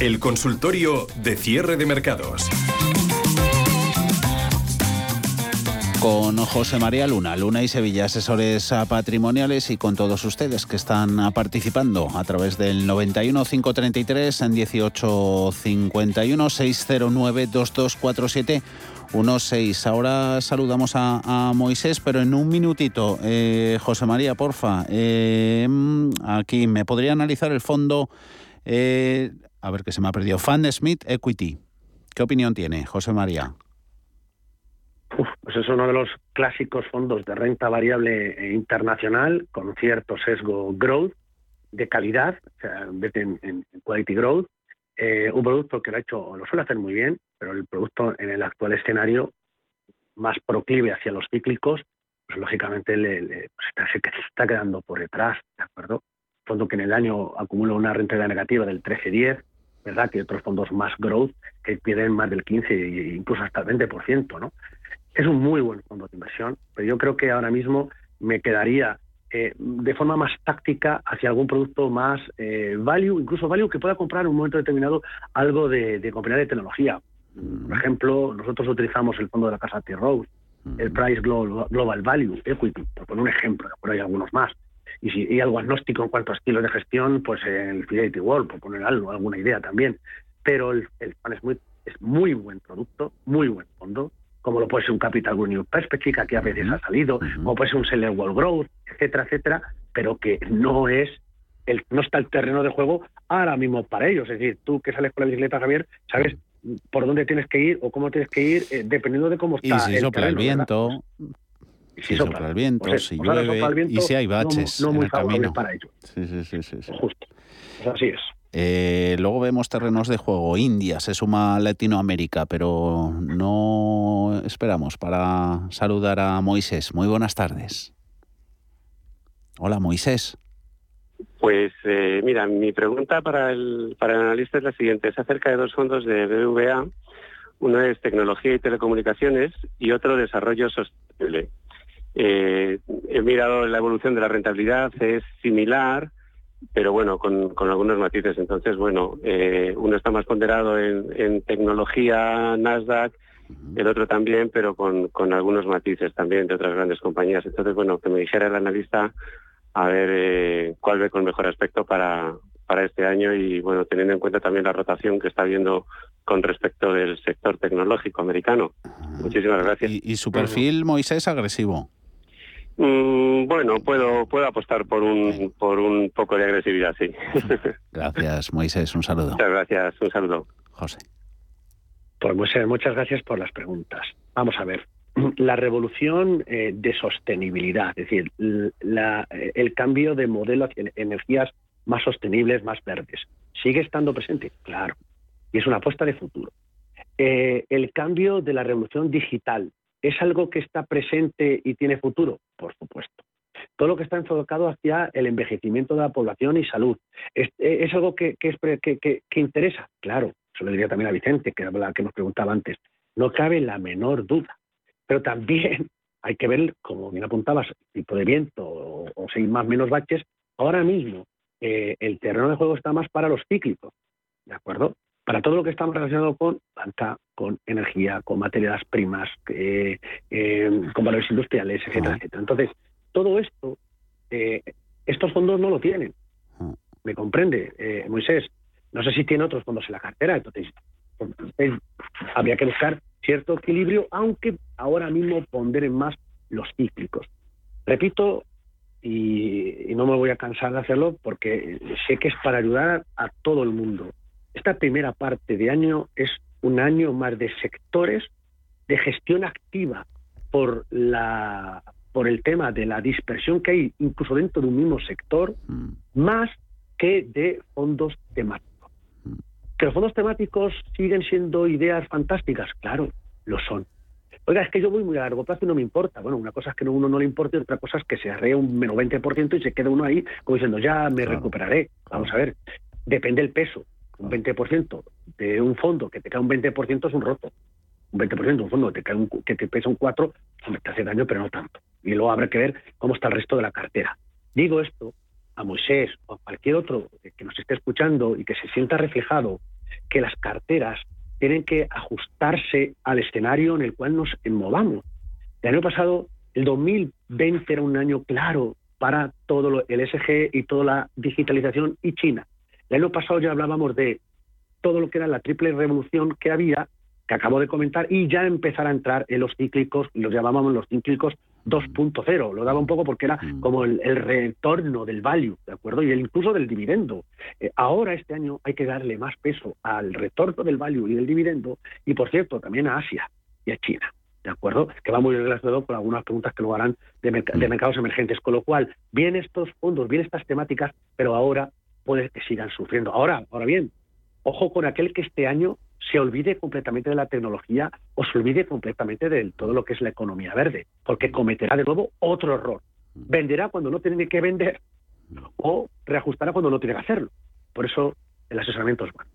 El consultorio de cierre de mercados. Con José María Luna, Luna y Sevilla, asesores patrimoniales y con todos ustedes que están participando a través del 91 533 en 18 51 609 2247 16. Ahora saludamos a, Moisés, pero en un minutito. Eh, José María, porfa, eh, aquí me podría analizar el fondo. Eh, a ver que se me ha perdido. Fan Smith Equity. ¿Qué opinión tiene, José María? pues es uno de los clásicos fondos de renta variable e internacional con cierto sesgo growth de calidad, o sea, en, en, quality growth. Eh, un producto que lo ha hecho, lo suele hacer muy bien, pero el producto en el actual escenario más proclive hacia los cíclicos, pues lógicamente le, pues se está quedando por detrás, ¿de acuerdo? Fondo que en el año acumula una rentabilidad negativa del 13-10, ¿verdad? Que otros fondos más growth que pierden más del 15 e incluso hasta el 20%, ¿no? Es un muy buen fondo de inversión, pero yo creo que ahora mismo me quedaría eh, de forma más táctica hacia algún producto más eh, value, incluso value que pueda comprar en un momento determinado algo de, de compañía de tecnología. Por ejemplo, nosotros utilizamos el fondo de la casa T-Rose, el Price Global Value Equity, por poner un ejemplo, pero hay algunos más y si hay algo agnóstico en cuanto a estilos de gestión, pues el Fidelity World, por poner algo, alguna idea también. Pero el, el es muy, es muy buen producto, muy buen fondo, como lo puede ser un Capital New Perspective, que aquí a veces ha salido, como puede ser un Seller World Growth, etcétera, etcétera, pero que no es el, no está el terreno de juego ahora mismo para ellos. Es decir, tú que sales con la bicicleta, Javier, sabes por dónde tienes que ir o cómo tienes que ir, eh, dependiendo de cómo está y si el, sopla el viento. Si, sopla, el viento, pues si llueve y si hay baches no, en el camino. para ello. Sí, sí, sí, sí, Justo. Pues así es. Eh, luego vemos terrenos de juego. India se suma a Latinoamérica, pero no esperamos para saludar a Moisés. Muy buenas tardes. Hola, Moisés. Pues eh, mira, mi pregunta para el, para el analista es la siguiente. Es acerca de dos fondos de BVA. Uno es tecnología y telecomunicaciones y otro desarrollo sostenible. Eh, he mirado la evolución de la rentabilidad, es similar, pero bueno, con, algunos matices. Entonces, bueno, eh, uno está más ponderado en, tecnología Nasdaq, el otro también, pero con, con, algunos matices también de otras grandes compañías. Entonces, bueno, que me dijera el analista a ver eh, cuál ve con mejor aspecto para, para este año y bueno, teniendo en cuenta también la rotación que está habiendo con respecto del sector tecnológico americano. Muchísimas gracias. ¿Y, su perfil, Moisés, agresivo? Mm, bueno, puedo, puedo apostar por un, por un poco de agresividad, sí. [LAUGHS] Gracias, Moisés. Un saludo. Muchas gracias. Un saludo. José. Pues Moisés, muchas gracias por las preguntas. Vamos a ver [CLEARS THROAT] la revolución eh, de sostenibilidad, es decir, eh, el cambio de modelo hacia energías más sostenibles, más verdes. ¿Sigue estando presente? Claro. Y es una apuesta de futuro. Eh, el cambio de la revolución digital, ¿es algo que está presente y tiene futuro? Por supuesto. Todo lo que está enfocado hacia el envejecimiento de la población y salud, ¿es, algo que, que, interesa? Claro. Eso le diría también a Vicente, que, que nos preguntaba antes. No cabe la menor duda. Pero también [LAUGHS] hay que ver, como bien apuntabas, tipo de viento o, hay más o menos baches. Ahora mismo eh, el terreno de juego está más para los cíclicos, ¿de acuerdo? Para todo lo que estamos relacionado con banca, con energía, con materias primas, eh, eh, con valores industriales, etcétera, etcétera. Entonces, todo esto, estos fondos no lo tienen. ¿Me comprende, Moisés? No sé si tiene otros fondos en la cartera, entonces habría que buscar cierto equilibrio, aunque ahora mismo ponderen más los cíclicos. Repito, y, no me voy a cansar de hacerlo porque sé que es para ayudar a todo el mundo. Esta primera parte de año es un año más de sectores de gestión activa por la por el tema de la dispersión que hay incluso dentro de un mismo sector, mm. más que de fondos temáticos. ¿Que los fondos temáticos siguen siendo ideas fantásticas? Claro, lo son. Oiga, es que yo voy muy a largo plazo y no me importa. Bueno, una cosa es que a uno no le importe y otra cosa es que se arrea un menos 20% y se queda uno ahí como diciendo, ya me recuperaré. Vamos a ver, depende el peso. Un 20% de un fondo que te cae un 20% es un roto. Un 20% de un fondo que te, cae un, que te pesa un 4, te hace daño, pero no tanto. Y luego habrá que ver cómo está el resto de la cartera. Digo esto a Moisés o a cualquier otro que nos esté escuchando y que se sienta reflejado que las carteras tienen que ajustarse al escenario en el cual nos movamos. El año pasado, el 2020 era un año claro para todo el SG y toda la digitalización y China. El año pasado ya hablábamos de todo lo que era la triple revolución que había que acabo de comentar, y ya empezar a entrar en los cíclicos, los llamábamos los cíclicos 2.0. Lo daba un poco porque era como el, retorno del value, ¿de acuerdo? Y el, incluso del dividendo. Eh, ahora, este año, hay que darle más peso al retorno del value y del dividendo, y por cierto, también a Asia y a China. ¿De acuerdo? Que va muy relacionado con algunas preguntas que lo harán de, de mercados emergentes. Con lo cual, bien estos fondos, bien estas temáticas, pero ahora puede que sigan sufriendo. Ahora, ahora bien, ojo con aquel que este año se olvide completamente de la tecnología o se olvide completamente de todo lo que es la economía verde, porque cometerá de nuevo otro error. Venderá cuando no tiene que vender o reajustará cuando no tiene que hacerlo. Por eso el asesoramiento es bueno.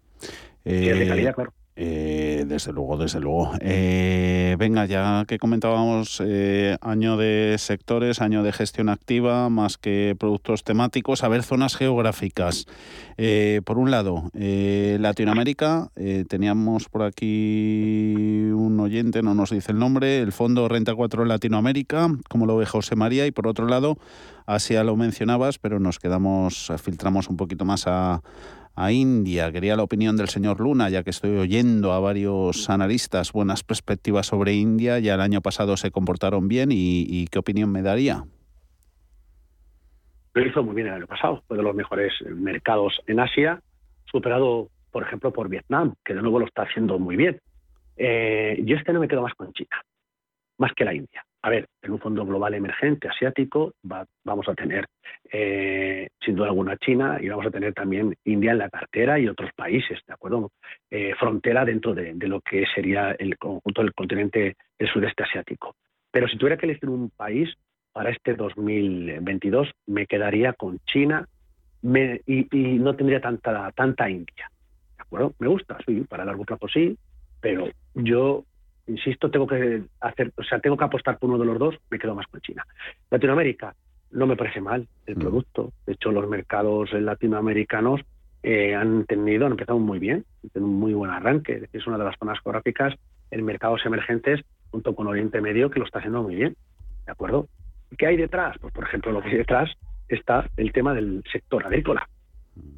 es de calidad, claro. Eh, desde luego, desde luego. Eh, venga, ya que comentábamos eh, año de sectores, año de gestión activa, más que productos temáticos, a ver, zonas geográficas. por un lado, Latinoamérica, teníamos por aquí un oyente, no nos dice el nombre, el Fondo Renta 4 Latinoamérica, como lo ve José María, y por otro lado, Asia lo mencionabas, pero nos quedamos, filtramos un poquito más a a India. Quería la opinión del señor Luna, ya que estoy oyendo a varios analistas buenas perspectivas sobre India. Ya el año pasado se comportaron bien y, ¿qué opinión me daría? Lo hizo muy bien el año pasado, fue de los mejores mercados en Asia, superado, por ejemplo, por Vietnam, que de nuevo lo está haciendo muy bien. Eh, yo este no me quedo más con China, más que la India a ver, en un fondo global emergente asiático vamos a tener eh, sin duda alguna China y vamos a tener también India en la cartera y otros países, ¿de acuerdo? Eh, frontera dentro de, lo que sería el conjunto del continente del sudeste asiático. Pero si tuviera que elegir un país, para este 2022 me quedaría con China y, no tendría tanta tanta India. ¿De acuerdo? Me gusta, sí, para largo plazo sí, pero yo insisto, tengo que hacer, o sea, tengo que apostar por uno de los dos, me quedo más con China. Latinoamérica, no me parece mal el mm. producto. De hecho, los mercados latinoamericanos eh, han tenido, han empezado muy bien, han tenido un muy buen arranque. Es una de las zonas geográficas en mercados emergentes, junto con Oriente Medio, que lo está haciendo muy bien. ¿De acuerdo? ¿Qué hay detrás? Pues, por ejemplo, lo que hay detrás está el tema del sector agrícola,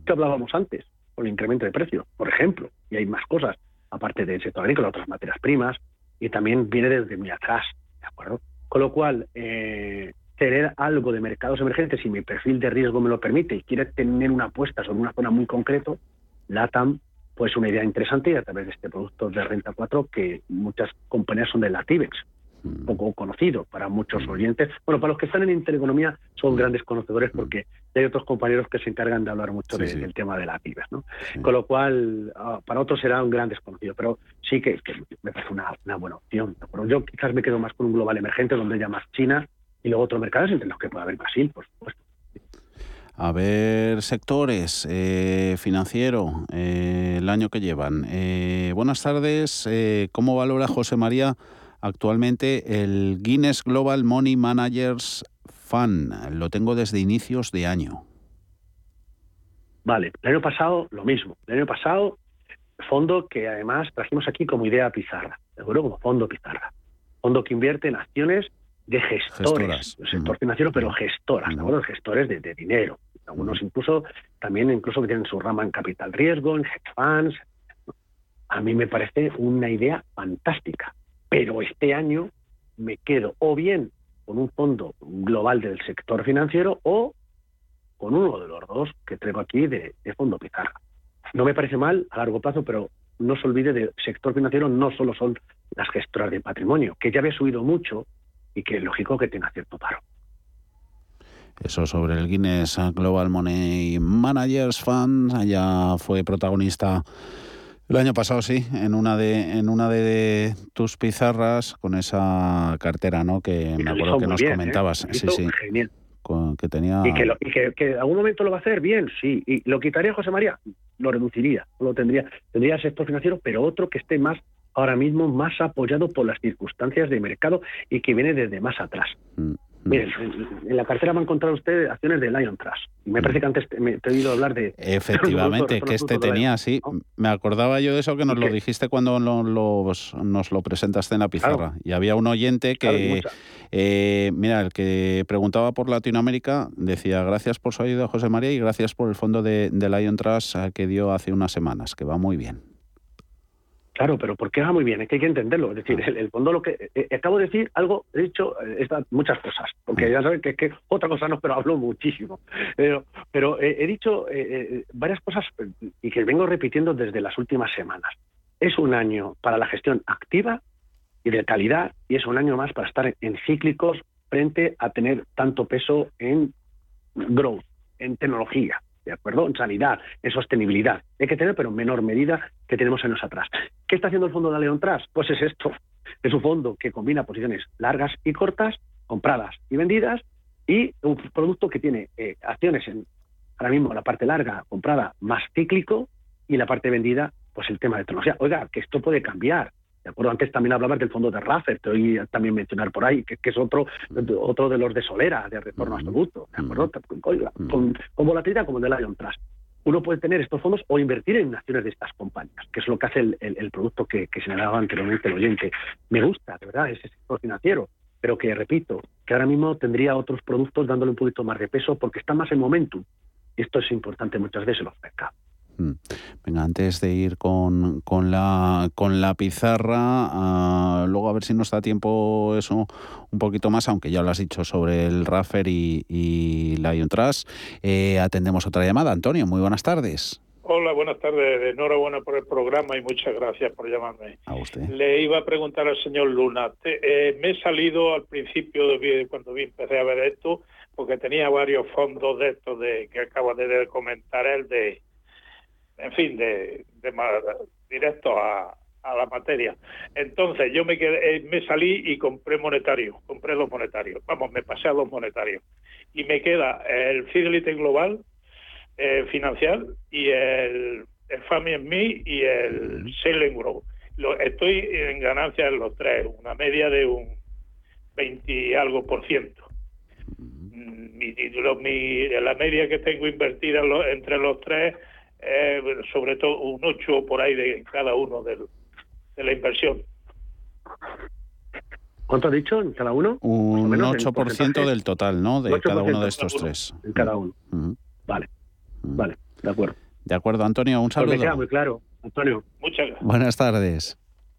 que hablábamos antes, con el incremento de precios, por ejemplo, y hay más cosas, aparte del sector agrícola, otras materias primas, y también viene desde muy atrás, ¿de acuerdo? Con lo cual, eh, tener algo de mercados emergentes, si mi perfil de riesgo me lo permite y quiere tener una apuesta sobre una zona muy concreto, LATAM pues una idea interesante y a través de este producto de renta 4 que muchas compañías son de Latibex. Poco conocido para muchos mm. oyentes. Bueno, para los que están en intereconomía son mm. grandes conocedores porque hay otros compañeros que se encargan de hablar mucho del tema de Latibex. ¿no? Con lo cual, ah, para otros será un gran desconocido, pero sí que, me parece una, buena opción. Yo quizás me quedo más con un global emergente donde haya más China y luego otros mercados entre los que puede haber Brasil, por supuesto. A ver, sectores, eh, financiero, eh, el año que llevan. Eh, buenas tardes. ¿Cómo valora José María actualmente el Guinness Global Money Managers Fund? Lo tengo desde inicios de año. Vale, el año pasado lo mismo. El año pasado, fondo que además trajimos aquí como idea pizarra, ¿de acuerdo? Como fondo pizarra. Fondo que invierte en acciones de gestores, del sector financiero, pero gestoras, gestores de, dinero. Algunos incluso también incluso que tienen su rama en capital riesgo, en hedge funds. A mí me parece una idea fantástica, pero este año me quedo o bien con un fondo global del sector financiero o con uno de los dos que traigo aquí de, fondo pizarra. No me parece mal a largo plazo, pero no se olvide del sector financiero no solo son las gestoras de patrimonio, que ya había subido mucho y que es lógico que tenga cierto paro. Eso sobre el Guinness Global Money Managers Fund, ya fue protagonista el año pasado, sí, en una de en una de tus pizarras con esa cartera, ¿no? Que me acuerdo que nos ¿eh? comentabas. Sí, sí. Genial. que tenía. Y, que, y que, en algún momento lo va a hacer bien, sí. Y lo quitaría José María, lo reduciría, lo tendría, tendría sector financiero, pero otro que esté más ahora mismo más apoyado por las circunstancias de mercado y que viene desde más atrás. Mm. Miren, en, la cartera va a encontrar usted acciones de Lion Trust. Me parece que antes me he oído hablar de... Efectivamente, que este tenía, sí. Me acordaba yo de eso que nos lo dijiste cuando nos lo presentaste en la pizarra. Y había un oyente que, eh, mira, el que preguntaba por Latinoamérica decía gracias por su ayuda, José María, y gracias por el fondo de, de Lion Trust eh, que dio hace unas semanas, que va muy bien. Claro, pero ¿por qué va muy bien? Es que hay que entenderlo. Es decir, el, fondo lo que eh, eh, acabo de decir algo, he dicho eh, muchas cosas, porque ya saben que, que, otra cosa no, pero hablo muchísimo. Pero, pero he dicho varias cosas y que vengo repitiendo desde las últimas semanas. Es un año para la gestión activa y de calidad y es un año más para estar en cíclicos frente a tener tanto peso en growth, en tecnología, ¿de acuerdo? En sanidad, en sostenibilidad. Hay que tener, pero en menor medida que tenemos años atrás. ¿Qué está haciendo el fondo de León Trust? Pues es esto. Es un fondo que combina posiciones largas y cortas, compradas y vendidas, y un producto que tiene eh, acciones en, ahora mismo, la parte larga comprada más cíclico y la parte vendida, pues el tema de tecnología. Oiga, que esto puede cambiar. ¿De acuerdo? Antes también hablabas del fondo de Raffer, te oí también mencionar por ahí, que, es otro otro de los de Solera, de retorno absoluto, ¿de acuerdo? Con, volatilidad como el de Lion Trust. Uno puede tener estos fondos o invertir en acciones de estas compañías, que es lo que hace el, producto que, que señalaba anteriormente el oyente. Me gusta, de verdad, ese sector financiero, pero que, repito, que ahora mismo tendría otros productos dándole un poquito más de peso porque está más en momentum. Y esto es importante muchas veces en los mercados. Mm. Venga, antes de ir con, con, la, con la pizarra, ah, luego a ver si nos da tiempo eso un poquito más, aunque ya lo has dicho sobre el Raffer y, y Lion Trust. Eh, atendemos otra llamada. Antonio, muy buenas tardes. Hola, buenas tardes. Enhorabuena por el programa y muchas gracias por llamarme. A usted. Le iba a preguntar al señor Luna. Eh, me he salido al principio de cuando vi, empecé a ver esto, porque tenía varios fondos de estos de, que acaba de comentar él de en fin, de, de directo a, a la materia. Entonces yo me quedé, eh, me salí y compré monetario, compré los monetarios. Vamos, me pasé a los monetarios. Y me queda el Fidelity Global eh, financiar y el, el Family Me y el Sailing Growth. Lo, estoy en ganancia en los tres, una media de un 20 y algo por ciento. Mm, Mi, la media que tengo invertida en lo- entre los tres, eh, sobre todo un 8 por ahí de cada uno del, de la inversión. ¿Cuánto has dicho en cada uno? Un menos en 8% porcentaje. del total, ¿no? De cada 8% uno de estos uno, tres. En cada uno. Ujú. Vale, vale, de acuerdo. De acuerdo, Antonio, un Pues me queda saludo. muy claro, Antonio. Muchas gracias. Buenas tardes.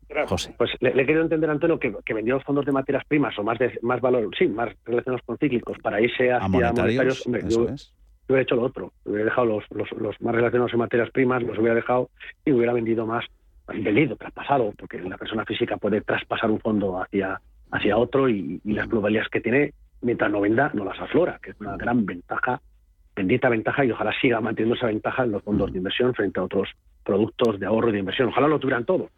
Gracias. Pues le, le quiero entender, Antonio, que, que vendió fondos de materias primas o más de más valor, sí, más relacionados con cíclicos para irse hacia A monetarios, monetarios. Hombre, eso yo, es. Yo hubiera hecho lo otro. Hubiera dejado los, los, los más relacionados en materias primas, los hubiera dejado y hubiera vendido más, vendido, traspasado, porque la persona física puede traspasar un fondo hacia, hacia otro y, y las plusvalías que tiene, mientras no venda, no las aflora, que es una gran ventaja, bendita ventaja, y ojalá siga manteniendo esa ventaja en los fondos de inversión frente a otros productos de ahorro y de inversión. Ojalá lo tuvieran todos,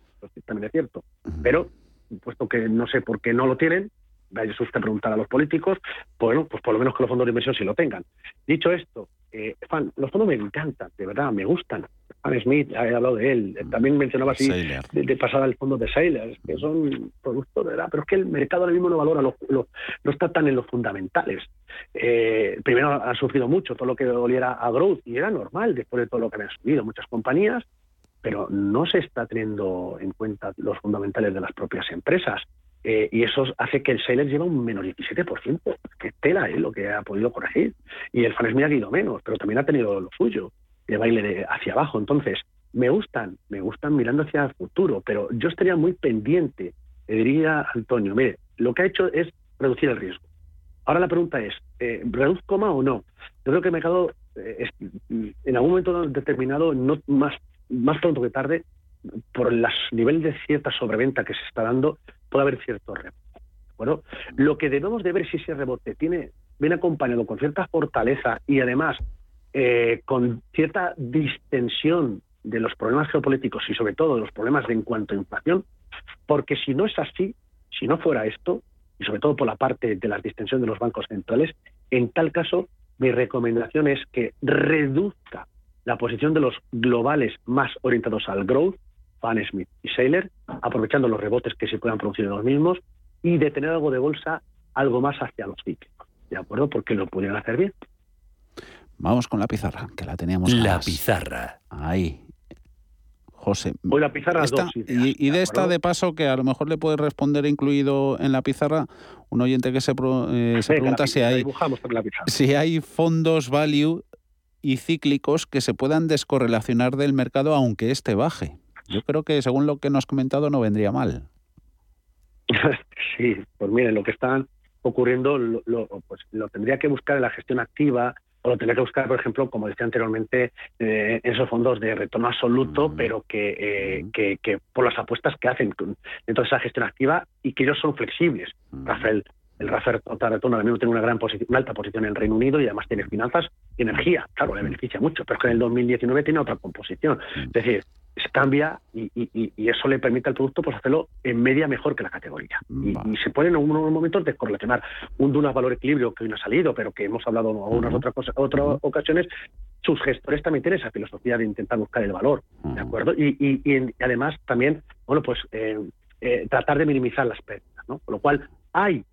también es cierto. Pero, puesto que no sé por qué no lo tienen, vaya usted a preguntar a los políticos, bueno, pues por lo menos que los fondos de inversión sí lo tengan. Dicho esto, eh, Fan, los fondos me encantan, de verdad, me gustan. Fan Smith, he hablado de él, eh, también mencionaba así de, de pasada el fondo de Sailors, que son productos de verdad, pero es que el mercado ahora mismo no valora, lo, lo- no está tan en los fundamentales. Eh, primero han sufrido mucho todo lo que oliera a growth y era normal después de todo lo que habían subido muchas compañías, pero no se está teniendo en cuenta los fundamentales de las propias empresas. Eh, y eso hace que el Sailor lleva un menos 17%. Que tela ¿eh? lo que ha podido corregir. Y el Fanesmi ha ido menos, pero también ha tenido lo suyo, de baile de hacia abajo. Entonces, me gustan, me gustan mirando hacia el futuro, pero yo estaría muy pendiente. Le diría Antonio, mire, lo que ha hecho es reducir el riesgo. Ahora la pregunta es, eh, ¿reduzco más o no? Yo creo que el mercado eh, es- en algún momento determinado, no más, más pronto que tarde, por el nivel de cierta sobreventa que se está dando, puede haber cierto rebote. Bueno, lo que debemos de ver si ese rebote tiene viene acompañado con cierta fortaleza y además eh, con cierta distensión de los problemas geopolíticos y sobre todo de los problemas de en cuanto a inflación, porque si no es así, si no fuera esto, y sobre todo por la parte de la distensión de los bancos centrales, en tal caso mi recomendación es que reduzca la posición de los globales más orientados al growth, Van Smith y Sailor, aprovechando los rebotes que se puedan producir en los mismos y de tener algo de bolsa algo más hacia los cíclicos, ¿de acuerdo? Porque lo pudieran hacer bien. Vamos con la pizarra, que la teníamos. La ganas. pizarra. Ahí. José. Hoy la pizarra esta- dos ideas, y, y de esta de paso que a lo mejor le puede responder incluido en la pizarra un oyente que se, pro- eh, se pregunta la si hay si hay fondos value y cíclicos que se puedan descorrelacionar del mercado aunque éste baje. Yo creo que según lo que nos has comentado no vendría mal. [LAUGHS] Sí, pues miren, lo que está ocurriendo lo, lo- pues lo tendría que buscar en la gestión activa o lo tendría que buscar, por ejemplo, como decía anteriormente, eh, esos fondos de retorno absoluto, pero que, eh, que, que por las apuestas que hacen dentro de esa gestión activa y que ellos son flexibles. Rafael, el Rafael Total Retorno ahora mismo tiene una gran posición, una alta posición en el Reino Unido y además tiene finanzas y energía. Claro, le beneficia mucho, pero es que en el 2019 tiene otra composición. Es decir, se cambia y, y- y- eso le permite al producto pues hacerlo en media mejor que la categoría. Y, y se pueden en algunos momentos descorrelacionar un Duna Valor Equilibrio que hoy no ha salido, pero que hemos hablado en algunas otras cosas, otras ocasiones, sus gestores también tienen esa filosofía de intentar buscar el valor, ¿de acuerdo? Y, además también, bueno, pues eh, eh, tratar de minimizar las pérdidas, ¿no? Con lo cual hay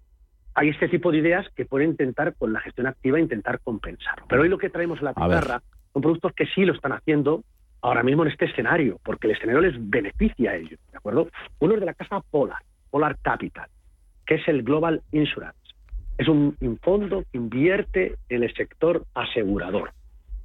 hay este tipo de ideas que pueden intentar con la gestión activa intentar compensarlo. Pero hoy lo que traemos en la A ver. pizarra son productos que sí lo están haciendo ahora mismo en este escenario, porque el escenario les beneficia a ellos, ¿de acuerdo? Uno es de la casa Polar, Polar Capital, que es el Global Insurance. Es un, un fondo que invierte en el sector asegurador.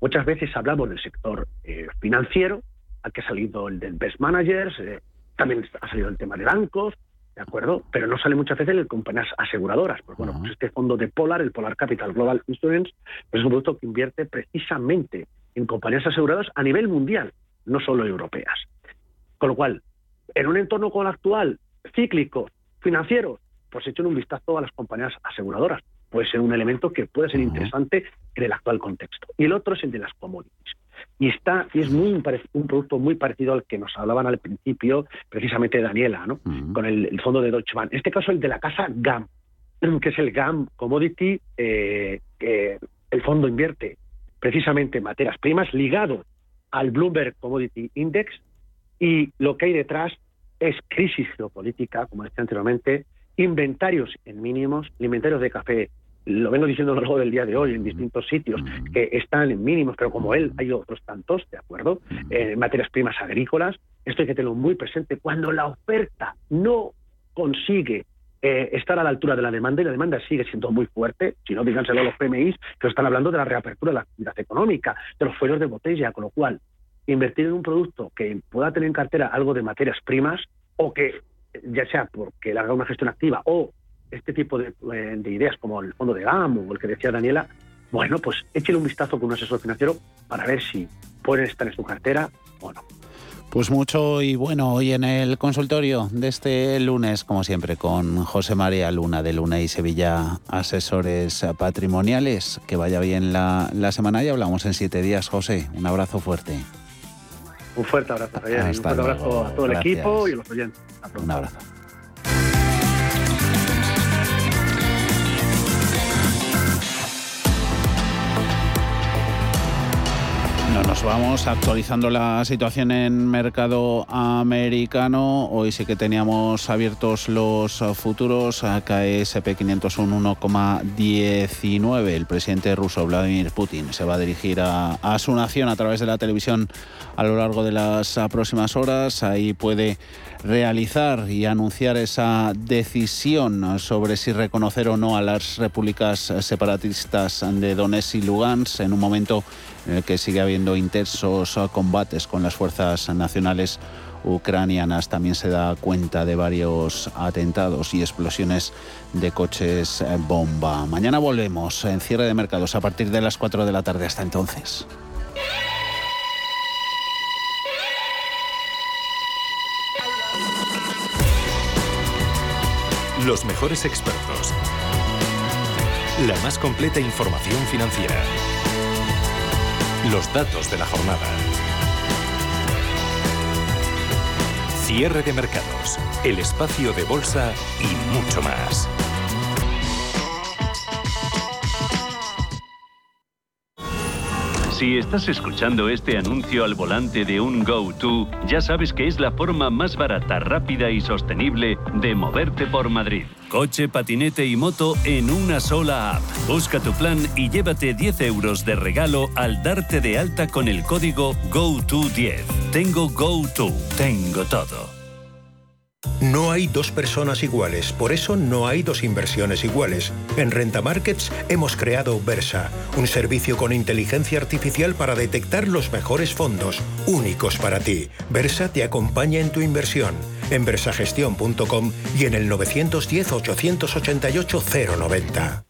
Muchas veces hablamos del sector eh, financiero, aquí ha salido el del Best Managers, eh, también ha salido el tema de bancos, ¿de acuerdo? Pero no sale muchas veces de compañías aseguradoras. Pues bueno, pues este fondo de Polar, el Polar Capital Global Insurance, pues es un producto que invierte precisamente en compañías aseguradoras a nivel mundial, no solo europeas. Con lo cual, en un entorno como el actual, cíclico, financiero, pues echen un vistazo a las compañías aseguradoras. Puede ser un elemento que puede ser interesante en el actual contexto. Y el otro es el de las commodities. Y está y es muy un producto muy parecido al que nos hablaban al principio, precisamente Daniela, ¿no? Con el, fondo de Deutsche Bank. En este caso el de la casa GAM, [CLEARS THROAT] que es el GAM Commodity, eh, que el fondo invierte precisamente en materias primas ligado al Bloomberg Commodity Index y lo que hay detrás es crisis geopolítica, como decía anteriormente, inventarios en mínimos, inventarios de café, lo vengo diciendo a lo largo del día de hoy en distintos sitios, que están en mínimos, pero como él hay otros tantos, ¿de acuerdo? Eh, materias primas agrícolas, esto hay que tenerlo muy presente. Cuando la oferta no consigue eh, estar a la altura de la demanda y la demanda sigue siendo muy fuerte, si no díganselo a los PMIs que están hablando de la reapertura de la actividad económica, de los fueros de botella, con lo cual invertir en un producto que pueda tener en cartera algo de materias primas o que ya sea porque le haga una gestión activa o este tipo eh, de, ideas como el fondo de GAM o el que decía Daniela, bueno, pues échele un vistazo con un asesor financiero para ver si pueden estar en su cartera o no. Pues mucho y bueno, hoy en el consultorio de este lunes, como siempre, con José María Luna de Luna y Sevilla Asesores Patrimoniales. Que vaya bien la, la semana y hablamos en siete días, José. Un abrazo fuerte. Un fuerte abrazo, Javier. un fuerte abrazo a todo el equipo y a los oyentes. Un abrazo. Nos vamos actualizando la situación en mercado americano. Hoy sí que teníamos abiertos los futuros. KSP 501 1,19. El presidente ruso Vladimir Putin se va a dirigir a, a su nación a través de la televisión a lo largo de las próximas horas. Ahí puede realizar y anunciar esa decisión sobre si reconocer o no a las repúblicas separatistas de Donetsk y Lugansk en un momento en el que sigue habiendo intensos combates con las fuerzas nacionales ucranianas. También se da cuenta de varios atentados y explosiones de coches bomba. Mañana volvemos en cierre de mercados a partir de las 4 de la tarde. Hasta entonces. Los mejores expertos. La más completa información financiera. Los datos de la jornada. Cierre de mercados. El espacio de bolsa y mucho más. Si estás escuchando este anuncio al volante de un GoTo, ya sabes que es la forma más barata, rápida y sostenible de moverte por Madrid. Coche, patinete y moto en una sola app. Busca tu plan y llévate 10 euros de regalo al darte de alta con el código GoTo10. Tengo GoTo, tengo todo. No hay dos personas iguales, por eso no hay dos inversiones iguales. En Renta Markets hemos creado Versa, un servicio con inteligencia artificial para detectar los mejores fondos, únicos para ti. Versa te acompaña en tu inversión, en versagestión.com y en el 910-888-090.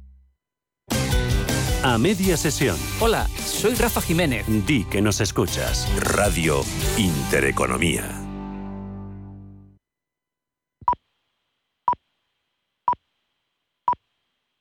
A media sesión. Hola, soy Rafa Jiménez. Di que nos escuchas. Radio Intereconomía.